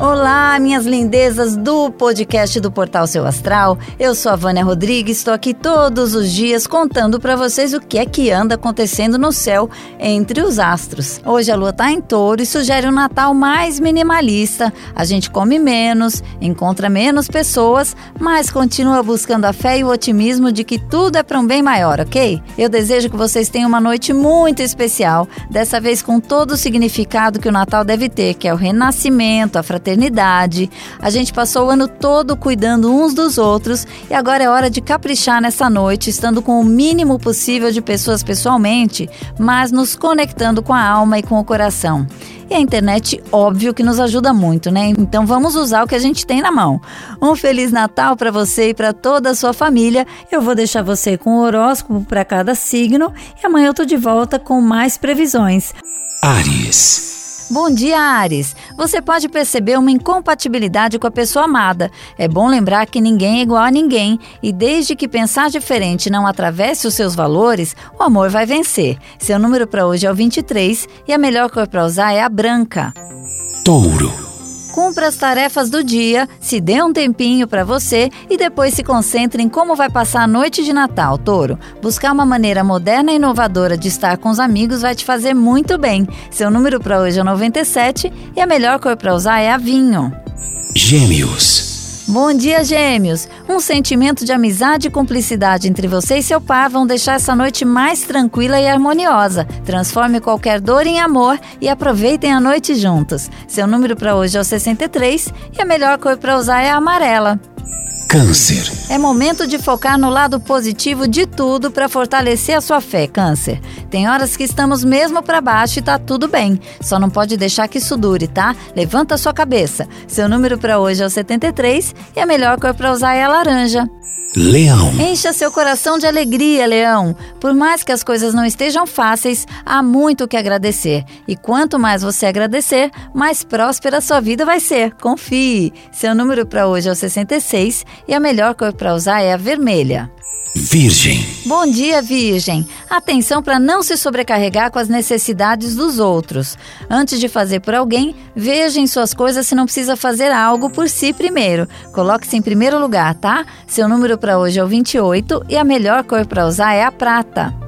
Olá, minhas lindezas do podcast do Portal Seu Astral. Eu sou a Vânia Rodrigues, estou aqui todos os dias contando para vocês o que é que anda acontecendo no céu entre os astros. Hoje a lua está em touro e sugere um Natal mais minimalista. A gente come menos, encontra menos pessoas, mas continua buscando a fé e o otimismo de que tudo é para um bem maior, ok? Eu desejo que vocês tenham uma noite muito especial, dessa vez com todo o significado que o Natal deve ter, que é o renascimento, a fraternidade fraternidade. A gente passou o ano todo cuidando uns dos outros e agora é hora de caprichar nessa noite, estando com o mínimo possível de pessoas pessoalmente, mas nos conectando com a alma e com o coração. E a internet, óbvio que nos ajuda muito, né? Então vamos usar o que a gente tem na mão. Um feliz Natal para você e para toda a sua família. Eu vou deixar você com o horóscopo para cada signo e amanhã eu tô de volta com mais previsões. Ares. Bom dia, Ares. Você pode perceber uma incompatibilidade com a pessoa amada. É bom lembrar que ninguém é igual a ninguém e desde que pensar diferente não atravesse os seus valores, o amor vai vencer. Seu número para hoje é o 23 e a melhor cor para usar é a branca. Touro. Cumpra as tarefas do dia, se dê um tempinho para você e depois se concentre em como vai passar a noite de Natal, touro. Buscar uma maneira moderna e inovadora de estar com os amigos vai te fazer muito bem. Seu número para hoje é 97 e a melhor cor para usar é a vinho. Gêmeos. Bom dia, gêmeos! Um sentimento de amizade e cumplicidade entre você e seu par vão deixar essa noite mais tranquila e harmoniosa. Transforme qualquer dor em amor e aproveitem a noite juntos. Seu número para hoje é o 63 e a melhor cor para usar é a amarela. Câncer. É momento de focar no lado positivo de tudo para fortalecer a sua fé, Câncer. Tem horas que estamos mesmo para baixo e tá tudo bem. Só não pode deixar que isso dure, tá? Levanta a sua cabeça. Seu número para hoje é o 73 e a melhor cor para usar é a laranja. Leão. Encha seu coração de alegria, Leão. Por mais que as coisas não estejam fáceis, há muito o que agradecer. E quanto mais você agradecer, mais próspera a sua vida vai ser. Confie. Seu número para hoje é o 66 e a melhor cor para usar é a vermelha. Virgem. Bom dia, Virgem. Atenção para não se sobrecarregar com as necessidades dos outros. Antes de fazer por alguém, veja em suas coisas se não precisa fazer algo por si primeiro. Coloque-se em primeiro lugar, tá? Seu número para hoje é o 28 e a melhor cor para usar é a prata.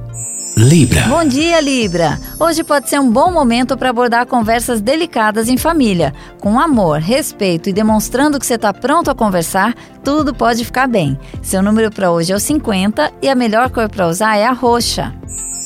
Libra. Bom dia, Libra. Hoje pode ser um bom momento para abordar conversas delicadas em família. Com amor, respeito e demonstrando que você está pronto a conversar, tudo pode ficar bem. Seu número para hoje é o 50 e a melhor cor para usar é a roxa.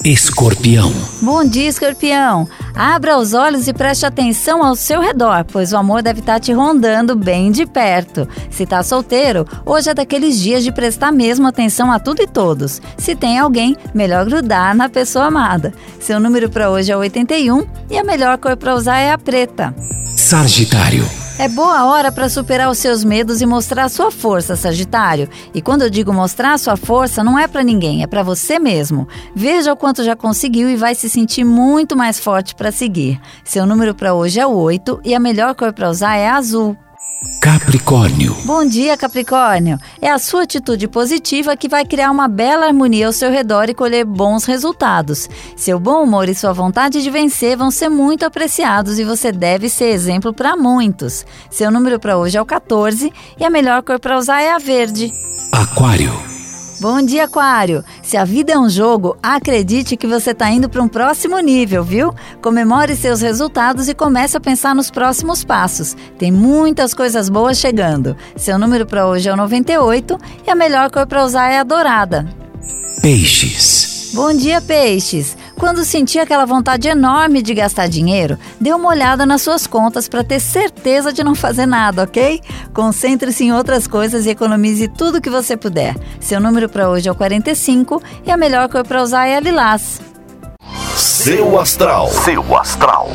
Escorpião. Bom dia, escorpião. Abra os olhos e preste atenção ao seu redor, pois o amor deve estar te rondando bem de perto. Se está solteiro, hoje é daqueles dias de prestar mesmo atenção a tudo e todos. Se tem alguém, melhor grudar na pessoa amada. Seu número para hoje é 81 e a melhor cor para usar é a preta. Sagitário. É boa hora para superar os seus medos e mostrar sua força, Sagitário. E quando eu digo mostrar sua força, não é para ninguém, é para você mesmo. Veja o quanto já conseguiu e vai se sentir muito mais forte para seguir. Seu número para hoje é o 8 e a melhor cor para usar é azul. Capricórnio. Bom dia, Capricórnio. É a sua atitude positiva que vai criar uma bela harmonia ao seu redor e colher bons resultados. Seu bom humor e sua vontade de vencer vão ser muito apreciados e você deve ser exemplo para muitos. Seu número para hoje é o 14 e a melhor cor para usar é a verde. Aquário. Bom dia, Aquário! Se a vida é um jogo, acredite que você está indo para um próximo nível, viu? Comemore seus resultados e comece a pensar nos próximos passos. Tem muitas coisas boas chegando. Seu número para hoje é o 98 e a melhor cor para usar é a dourada. Peixes. Bom dia, peixes! Quando sentir aquela vontade enorme de gastar dinheiro, dê uma olhada nas suas contas para ter certeza de não fazer nada, ok? Concentre-se em outras coisas e economize tudo que você puder. Seu número para hoje é o 45 e a melhor cor para usar é a lilás. Seu astral. Seu astral.